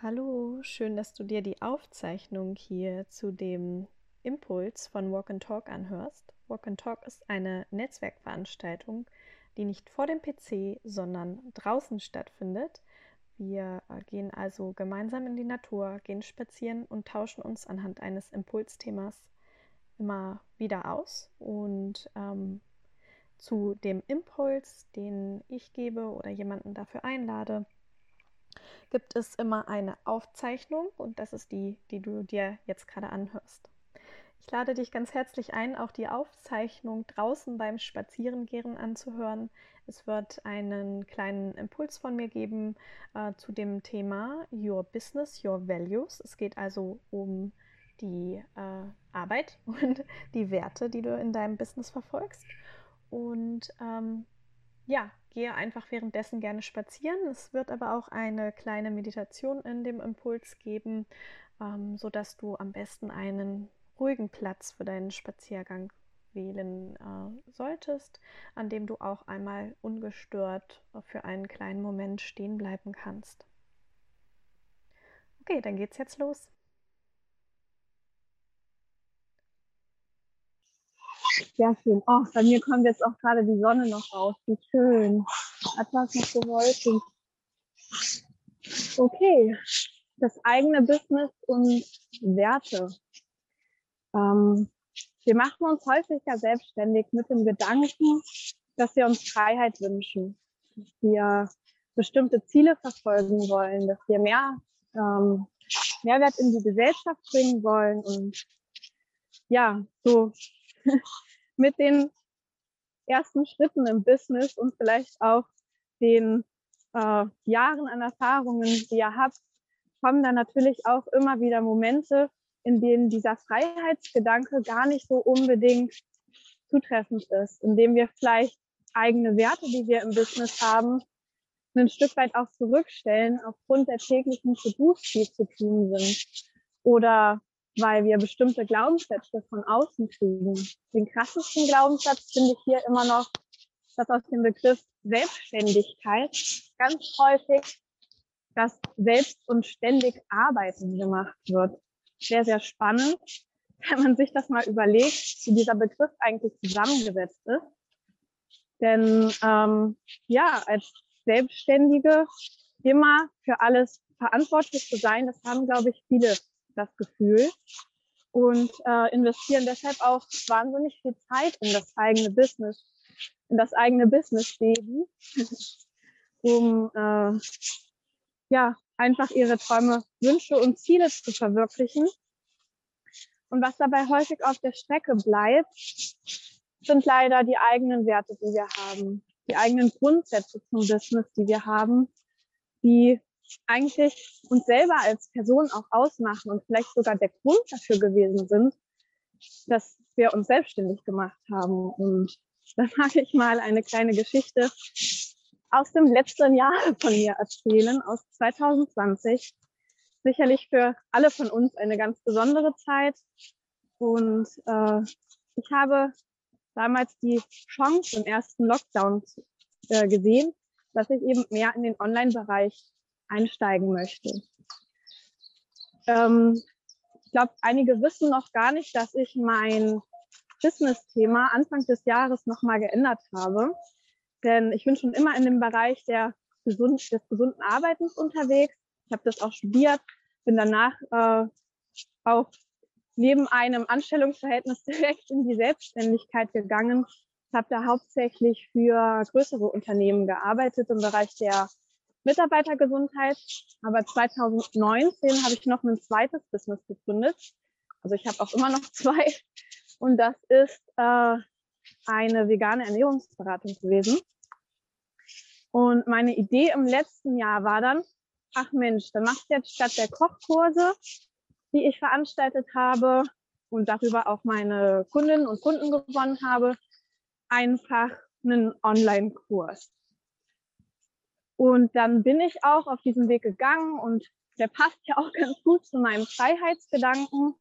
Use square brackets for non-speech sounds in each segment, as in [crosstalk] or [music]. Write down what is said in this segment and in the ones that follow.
Hallo, schön, dass du dir die Aufzeichnung hier zu dem Impuls von Walk and Talk anhörst. Walk and Talk ist eine Netzwerkveranstaltung, die nicht vor dem PC, sondern draußen stattfindet. Wir gehen also gemeinsam in die Natur, gehen spazieren und tauschen uns anhand eines Impulsthemas immer wieder aus. Und ähm, zu dem Impuls, den ich gebe oder jemanden dafür einlade, gibt es immer eine Aufzeichnung und das ist die, die du dir jetzt gerade anhörst. Ich lade dich ganz herzlich ein, auch die Aufzeichnung draußen beim Spazierengehen anzuhören. Es wird einen kleinen Impuls von mir geben äh, zu dem Thema Your Business, Your Values. Es geht also um die äh, Arbeit [laughs] und die Werte, die du in deinem Business verfolgst. Und ähm, ja, gehe einfach währenddessen gerne spazieren. Es wird aber auch eine kleine Meditation in dem Impuls geben, ähm, sodass du am besten einen ruhigen Platz für deinen Spaziergang wählen äh, solltest, an dem du auch einmal ungestört für einen kleinen Moment stehen bleiben kannst. Okay, dann geht's jetzt los. Sehr schön. Oh, bei mir kommt jetzt auch gerade die Sonne noch raus. Wie schön. Etwas noch wolkig. Okay. Das eigene Business und Werte. Ähm, wir machen uns häufig ja selbstständig mit dem Gedanken, dass wir uns Freiheit wünschen, dass wir bestimmte Ziele verfolgen wollen, dass wir mehr ähm, Mehrwert in die Gesellschaft bringen wollen und ja, so [laughs] mit den ersten Schritten im Business und vielleicht auch den äh, Jahren an Erfahrungen, die ihr habt, kommen dann natürlich auch immer wieder Momente, in denen dieser Freiheitsgedanke gar nicht so unbedingt zutreffend ist, indem wir vielleicht eigene Werte, die wir im Business haben, ein Stück weit auch zurückstellen aufgrund der täglichen To-Dos, die zu tun sind. Oder weil wir bestimmte Glaubenssätze von außen kriegen. Den krassesten Glaubenssatz finde ich hier immer noch, dass aus dem Begriff Selbstständigkeit ganz häufig das selbst und ständig Arbeiten gemacht wird. Sehr, sehr spannend, [laughs] wenn man sich das mal überlegt, wie dieser Begriff eigentlich zusammengesetzt ist. Denn ähm, ja, als Selbstständige immer für alles verantwortlich zu sein, das haben, glaube ich, viele das Gefühl und äh, investieren deshalb auch wahnsinnig viel Zeit in das eigene Business, in das eigene Business-Leben, [laughs] um äh, ja einfach ihre Träume, Wünsche und Ziele zu verwirklichen. Und was dabei häufig auf der Strecke bleibt, sind leider die eigenen Werte, die wir haben, die eigenen Grundsätze zum Business, die wir haben, die eigentlich uns selber als Person auch ausmachen und vielleicht sogar der Grund dafür gewesen sind, dass wir uns selbstständig gemacht haben. Und da mag ich mal eine kleine Geschichte aus dem letzten Jahr von mir erzählen, aus 2020. Sicherlich für alle von uns eine ganz besondere Zeit. Und äh, ich habe damals die Chance im ersten Lockdown äh, gesehen, dass ich eben mehr in den Online-Bereich einsteigen möchte. Ähm, ich glaube, einige wissen noch gar nicht, dass ich mein Business-Thema Anfang des Jahres nochmal geändert habe. Denn ich bin schon immer in dem Bereich der gesund, des gesunden Arbeitens unterwegs. Ich habe das auch studiert, bin danach äh, auch neben einem Anstellungsverhältnis [laughs] direkt in die Selbstständigkeit gegangen. Ich habe da hauptsächlich für größere Unternehmen gearbeitet im Bereich der Mitarbeitergesundheit. Aber 2019 habe ich noch ein zweites Business gegründet. Also ich habe auch immer noch [laughs] zwei. Und das ist äh, eine vegane Ernährungsberatung gewesen. Und meine Idee im letzten Jahr war dann, ach Mensch, dann machst du jetzt statt der Kochkurse, die ich veranstaltet habe und darüber auch meine Kundinnen und Kunden gewonnen habe, einfach einen Online-Kurs. Und dann bin ich auch auf diesen Weg gegangen und der passt ja auch [laughs] ganz gut zu meinem Freiheitsgedanken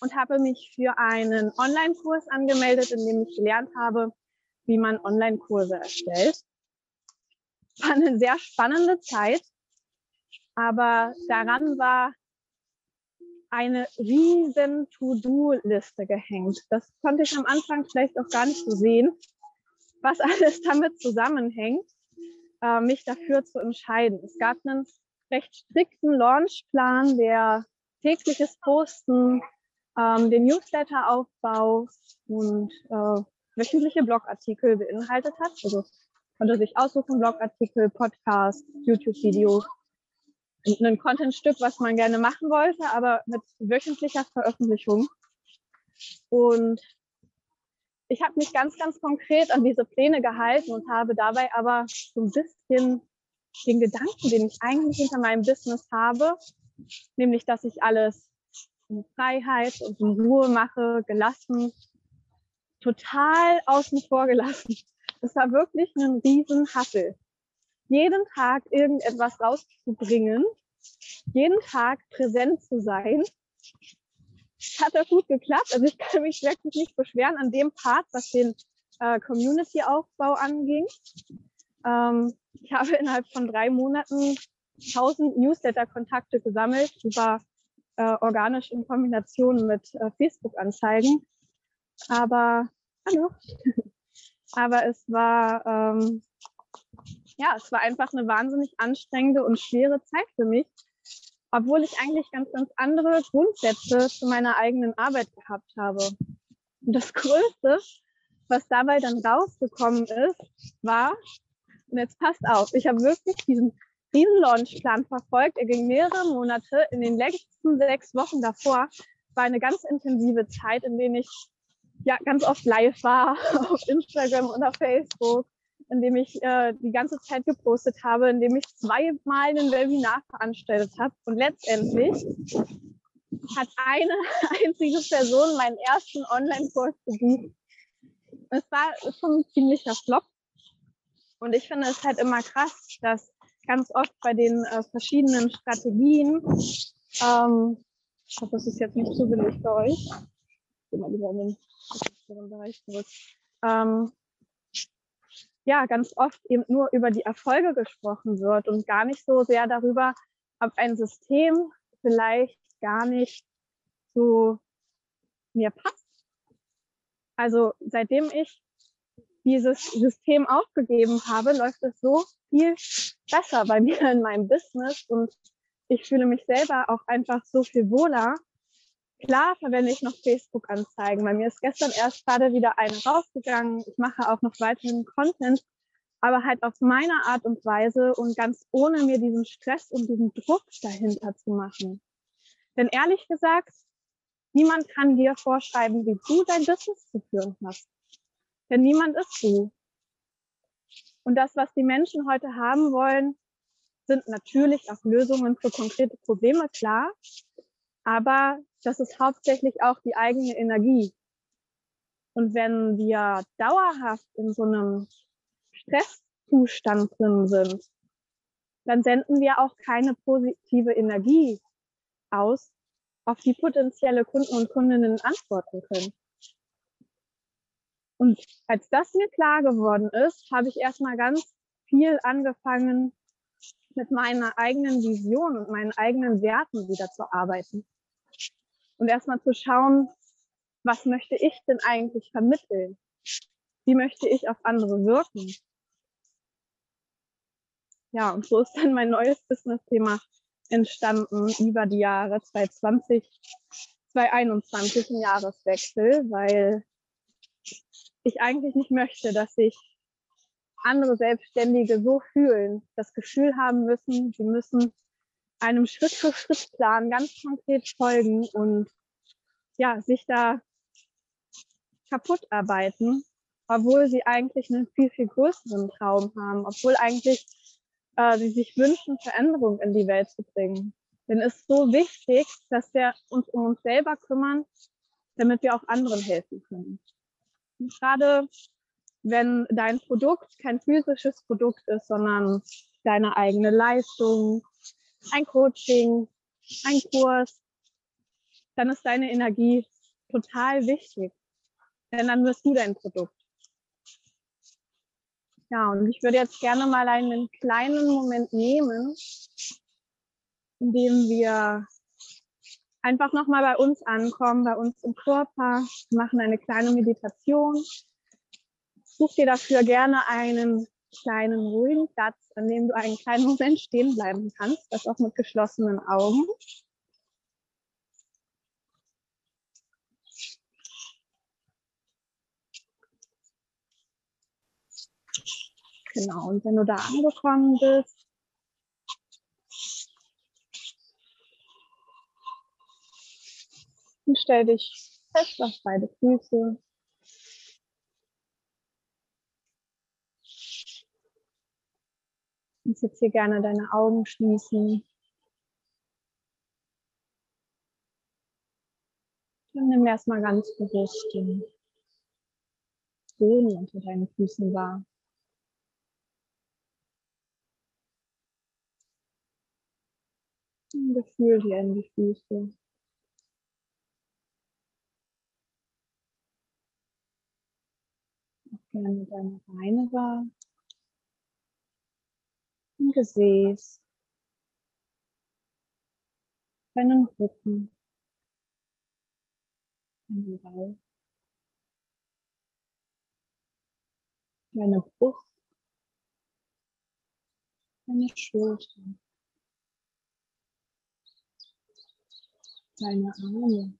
und habe mich für einen Online-Kurs angemeldet, in dem ich gelernt habe, wie man Online-Kurse erstellt. War eine sehr spannende Zeit. Aber daran war eine riesen To-Do-Liste gehängt. Das konnte ich am Anfang vielleicht auch gar nicht so sehen, was [laughs] alles damit zusammenhängt, äh, mich dafür zu entscheiden. Es gab einen recht strikten Launchplan, der tägliches Posten, ähm, den Newsletter-Aufbau und äh, wöchentliche Blogartikel beinhaltet hat. Also konnte sich aussuchen, Blogartikel, Podcast, YouTube-Video, ein Contentstück, was man gerne machen wollte, aber mit wöchentlicher Veröffentlichung. Und ich habe mich ganz, ganz konkret an diese Pläne gehalten und habe dabei aber so ein bisschen den Gedanken, den ich eigentlich hinter meinem Business habe, nämlich, dass ich alles in Freiheit und in Ruhe mache, gelassen, total außen vor gelassen. Es war wirklich ein riesen Hassel. Jeden Tag irgendetwas rauszubringen, jeden Tag präsent zu sein. Hat das gut geklappt. Also ich kann mich wirklich nicht beschweren an dem Part, was den äh, Community-Aufbau anging. Ähm, ich habe innerhalb von drei Monaten 1000 Newsletter-Kontakte gesammelt über äh, organisch in Kombination mit äh, Facebook-Anzeigen. Aber hallo. [laughs] Aber es war ähm, ja, es war einfach eine wahnsinnig anstrengende und schwere Zeit für mich, obwohl ich eigentlich ganz, ganz andere Grundsätze zu meiner eigenen Arbeit gehabt habe. Und das Größte, was dabei dann rausgekommen ist, war, und jetzt passt auf, ich habe wirklich diesen Riesen-Launchplan verfolgt. Er ging mehrere Monate. In den letzten sechs Wochen davor war eine ganz intensive Zeit, in denen ich ja ganz oft live war [laughs] auf Instagram und auf Facebook, in dem ich äh, die ganze Zeit gepostet habe, in dem ich zweimal ein Webinar veranstaltet habe. Und letztendlich hat eine [laughs] einzige Person meinen ersten Online-Kurs gebucht. Es war schon ein ziemlicher Flop. Und ich finde es halt immer krass, dass ganz oft bei den äh, verschiedenen Strategien, ähm, ich hoffe, das ist jetzt nicht zu billig für euch. Ich gehe mal lieber in den Bereich zurück. Ähm, ja, ganz oft eben nur über die Erfolge gesprochen wird und gar nicht so sehr darüber, ob ein System vielleicht gar nicht zu mir passt. Also seitdem ich dieses System aufgegeben habe, läuft es so viel besser bei [laughs] mir in meinem Business und ich fühle mich selber auch einfach so viel wohler. Klar verwende ich noch Facebook-Anzeigen. Bei mir ist gestern erst gerade wieder eine rausgegangen. Ich mache auch noch weiteren Content, aber halt auf meine Art und Weise und ganz ohne mir diesen Stress und diesen Druck dahinter zu machen. Denn ehrlich gesagt, niemand kann dir vorschreiben, wie du dein Business zu führen hast. Denn niemand ist du. Und das, was die Menschen heute haben wollen, sind natürlich auch Lösungen für konkrete Probleme, klar. Aber das ist hauptsächlich auch die eigene Energie. Und wenn wir dauerhaft in so einem Stresszustand drin sind, dann senden wir auch keine positive Energie aus, auf die potenzielle Kunden und Kundinnen antworten können. Und als das mir klar geworden ist, habe ich erstmal ganz viel angefangen, mit meiner eigenen Vision und meinen eigenen Werten wieder zu arbeiten. Und erstmal zu schauen, was möchte ich denn eigentlich vermitteln? Wie möchte ich auf andere wirken? Ja, und so ist dann mein neues Business-Thema entstanden über die Jahre 2020, 2021 im Jahreswechsel, weil ich eigentlich nicht möchte, dass sich andere Selbstständige so fühlen, das Gefühl haben müssen, sie müssen einem Schritt-für-Schritt-Plan ganz konkret folgen und ja, sich da kaputt arbeiten, obwohl sie eigentlich einen viel, viel größeren Traum haben, obwohl eigentlich äh, sie sich wünschen, Veränderung in die Welt zu bringen. Denn es ist so wichtig, dass wir uns um uns selber kümmern, damit wir auch anderen helfen können gerade wenn dein Produkt kein physisches Produkt ist, sondern deine eigene Leistung, ein Coaching, ein Kurs, dann ist deine Energie total wichtig. Denn dann wirst du dein Produkt. Ja, und ich würde jetzt gerne mal einen kleinen Moment nehmen, indem wir einfach nochmal bei uns ankommen, bei uns im Körper, machen eine kleine Meditation. Such dir dafür gerne einen kleinen ruhigen Platz, an dem du einen kleinen Moment stehen bleiben kannst, das auch mit geschlossenen Augen. Genau, und wenn du da angekommen bist, stell dich fest auf beide Füße. Du jetzt hier gerne deine Augen schließen. Dann nimm erstmal ganz bewusst den Boden unter deinen Füßen wahr. Ein Gefühl hier in die Füße. Auch gerne deine Beine wahr. Ein Gesäß. Deinen Rücken. Deinen Bauch. Deine Brust. Deine Schulter. deine Arme.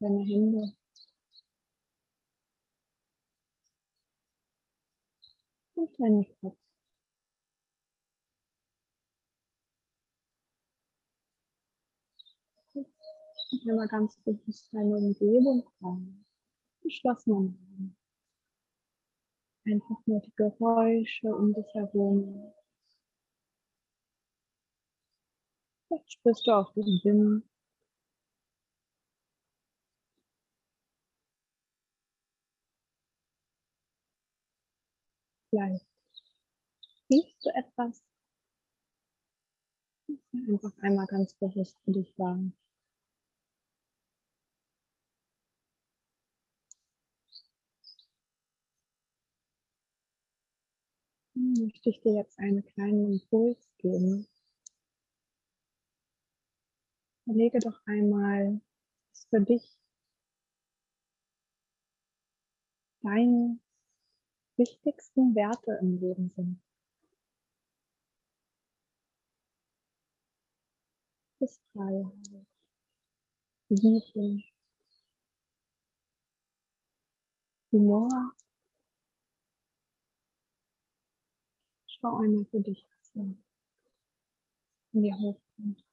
Deine Hände. Und deinen Kopf. Und einmal ganz bewusst deine Umgebung rein. Geschlossene Augen. Einfach nur die Geräusche um dich herum. Vielleicht spürst du auch den Wind. Vielleicht riechst du etwas. Einfach einmal ganz bewusst für dich wahr. möchte ich dir jetzt einen kleinen Impuls geben. Überlege doch einmal, was für dich deine wichtigsten Werte im Leben sind. Das Freiheit, Liebe, Humor, Schau einmal für dich, was in dir hochkommt.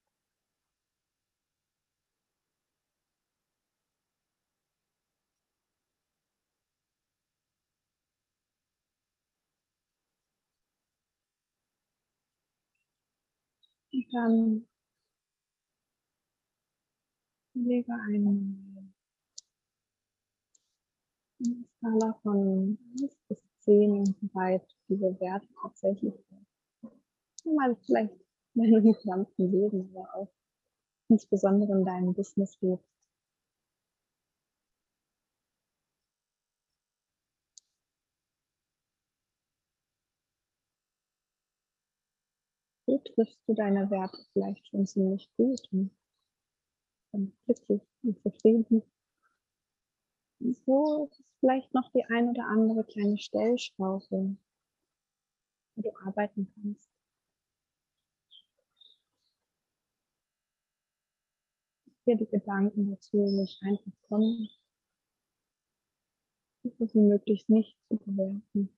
Und dann lege eine Skala von 1 bis 10, wie weit diese Werte tatsächlich mal vielleicht [laughs] in deinem gesamten Leben, aber auch insbesondere in deinem Business lebst. So triffst du deine Werte vielleicht schon ziemlich gut und glücklich und zufrieden. So ist vielleicht noch die ein oder andere kleine Stellschraube, wo du arbeiten kannst. Hier die Gedanken dazu nicht einfach kommen. Versuche sie möglichst nicht zu bewerten.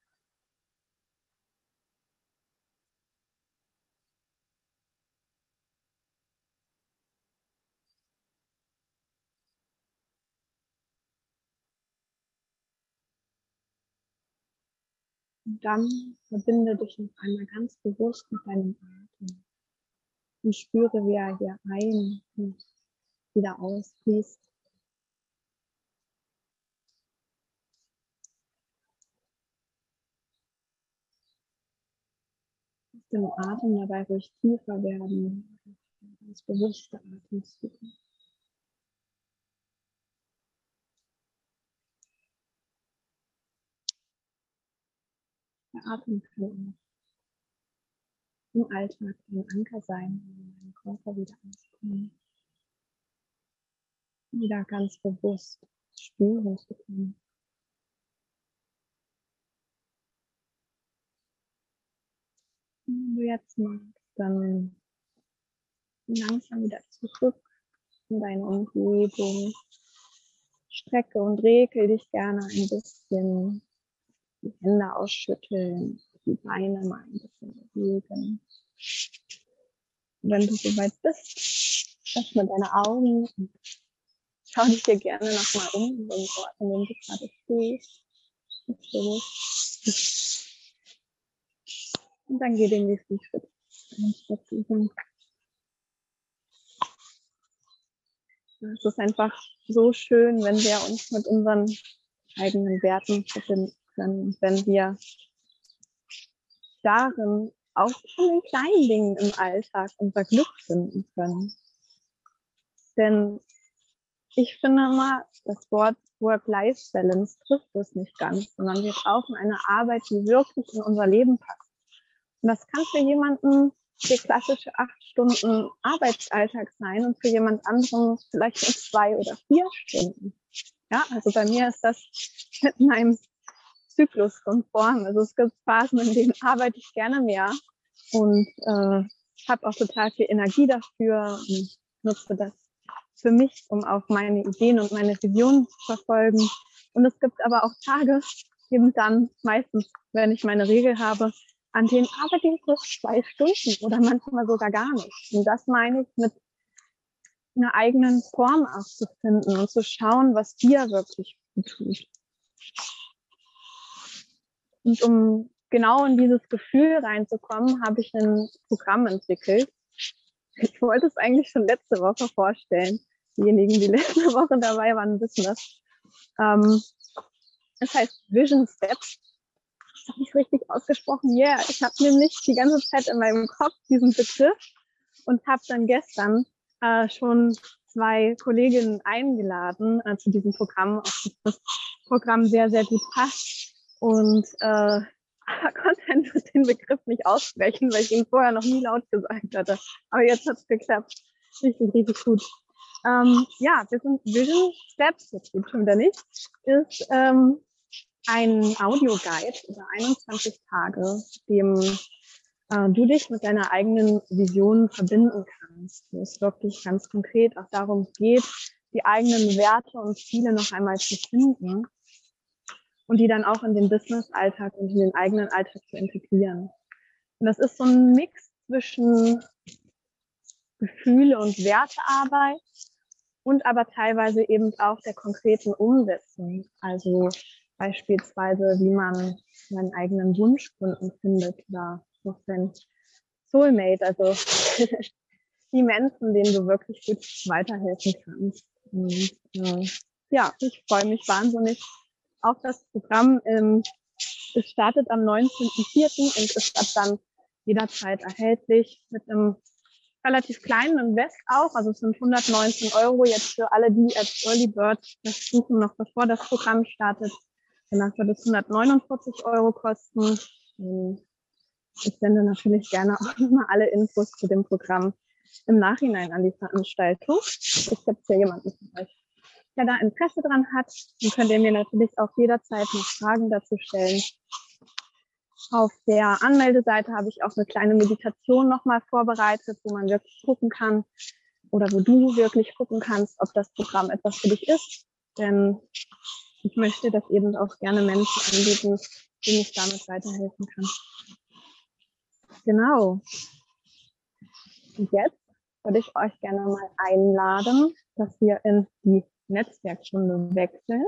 Und dann verbinde dich noch einmal ganz bewusst mit deinem Atem und spüre, wie er hier ein und wieder ausfließt. Lass den Atem dabei ruhig tiefer werden, ganz bewusste Atemzüge. Der Atem kann im Alltag ein Anker sein, um meinen Körper wieder anzukommen. Wieder ganz bewusst spüren zu können. Wenn du jetzt magst, dann langsam wieder zurück in deine Umgebung. Strecke und rekel dich gerne ein bisschen. Die Hände ausschütteln, die Beine mal ein bisschen bewegen. Und wenn du soweit bist, öffne deine Augen und schau dich dir gerne nochmal um, in dem du gerade stehst. Und dann geh den nächsten Schritt. Es ist einfach so schön, wenn wir uns mit unseren eigenen Werten verbinden können, wenn wir darin auch von den kleinen Dingen im Alltag unser Glück finden können. Denn ich finde immer, das Wort Work-Life-Balance trifft es nicht ganz, sondern wir brauchen eine Arbeit, die wirklich in unser Leben passt. Und das kann für jemanden der klassische acht Stunden Arbeitsalltag sein und für jemand anderen vielleicht nur zwei oder vier Stunden. Ja, also bei mir ist das mit meinem Zyklus konform. Also es gibt Phasen, in denen arbeite ich gerne mehr und äh, habe auch total viel Energie dafür und nutze das für mich, um auch meine Ideen und meine Visionen zu verfolgen. Und es gibt aber auch Tage, eben dann meistens, wenn ich meine Regel habe, an denen arbeite ich nur zwei Stunden oder manchmal sogar gar nicht. Und das meine ich mit einer eigenen Form auszufinden und zu schauen, was dir wirklich gut tut. Und um genau in dieses Gefühl reinzukommen, habe ich ein Programm entwickelt. Ich wollte es eigentlich schon letzte Woche vorstellen. Diejenigen, die [laughs] letzte Woche dabei waren, wissen das. Ähm, es heißt Vision Steps habe ich richtig ausgesprochen. Ja, yeah. ich habe nämlich die ganze Zeit in meinem Kopf diesen Begriff und habe dann gestern äh, schon zwei Kolleginnen eingeladen äh, zu diesem Programm, auf das Programm sehr, sehr gut passt. Und äh, [laughs] konnte einfach den Begriff nicht aussprechen, weil ich ihn vorher noch nie laut gesagt hatte. Aber jetzt hat es geklappt. Richtig, richtig gut. Ähm, ja, sind Vision Steps, jetzt geht schon wieder nicht, ist ähm, ein Audioguide über 21 Tage, dem äh, du dich mit deiner eigenen Vision verbinden kannst, wo es wirklich ganz konkret auch darum geht, die eigenen Werte und Ziele noch einmal zu finden und die dann auch in den Business-Alltag und in den eigenen Alltag zu integrieren. Und das ist so ein Mix zwischen Gefühle und Wertearbeit und aber teilweise eben auch der konkreten Umsetzung. Also Beispielsweise, wie man seinen eigenen Wunschkunden findet oder noch sein Soulmate, also [laughs] die Menschen, denen du wirklich gut weiterhelfen kannst. Und, äh, ja, ich freue mich wahnsinnig auf das Programm. Ähm, es startet am 19.04. und ist ab dann jederzeit erhältlich mit einem relativ kleinen Invest auch. Also es sind 119 Euro jetzt für alle, die als Early Bird das suchen, noch bevor das Programm startet. Danach wird es 149 Euro kosten. Ähm, ich sende natürlich gerne auch [laughs] nochmal alle Infos zu dem Programm im Nachhinein an die Veranstaltung. Es gibt ja jemanden von euch, der da Interesse dran hat. Dann könnt ihr mir natürlich auch jederzeit noch Fragen dazu stellen. Auf der Anmeldeseite habe ich auch eine kleine Meditation nochmal vorbereitet, wo man wirklich gucken kann oder wo du wirklich gucken kannst, ob das Programm etwas für dich ist. Denn ich möchte das eben auch gerne Menschen anbieten, denen ich damit weiterhelfen kann. Genau. Und jetzt würde ich euch gerne mal einladen, dass wir in die Netzwerkstunde wechseln.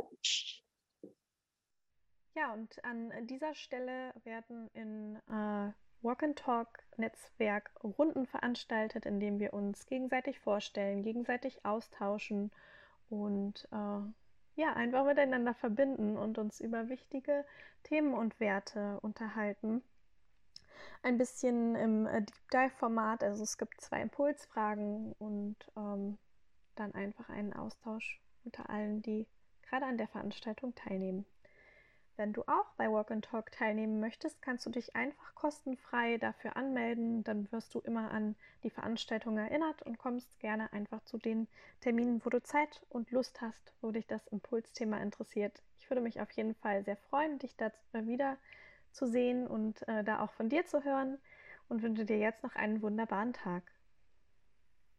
Ja, und an dieser Stelle werden in äh, Walk and Talk Netzwerk Runden veranstaltet, in denen wir uns gegenseitig vorstellen, gegenseitig austauschen und äh, ja, einfach miteinander verbinden und uns über wichtige Themen und Werte unterhalten. Ein bisschen im äh, Deep Dive-Format, also es gibt zwei Impulsfragen und ähm, dann einfach einen Austausch unter allen, die gerade an der Veranstaltung teilnehmen. Wenn du auch bei Walk and Talk teilnehmen möchtest, kannst du dich einfach kostenfrei dafür anmelden. Dann wirst du immer an die Veranstaltung erinnert und kommst gerne einfach zu den Terminen, wo du Zeit und Lust hast, wo dich das Impulsthema interessiert. Ich würde mich auf jeden Fall sehr freuen, dich da wieder zu sehen und äh, da auch von dir zu hören und wünsche dir jetzt noch einen wunderbaren Tag.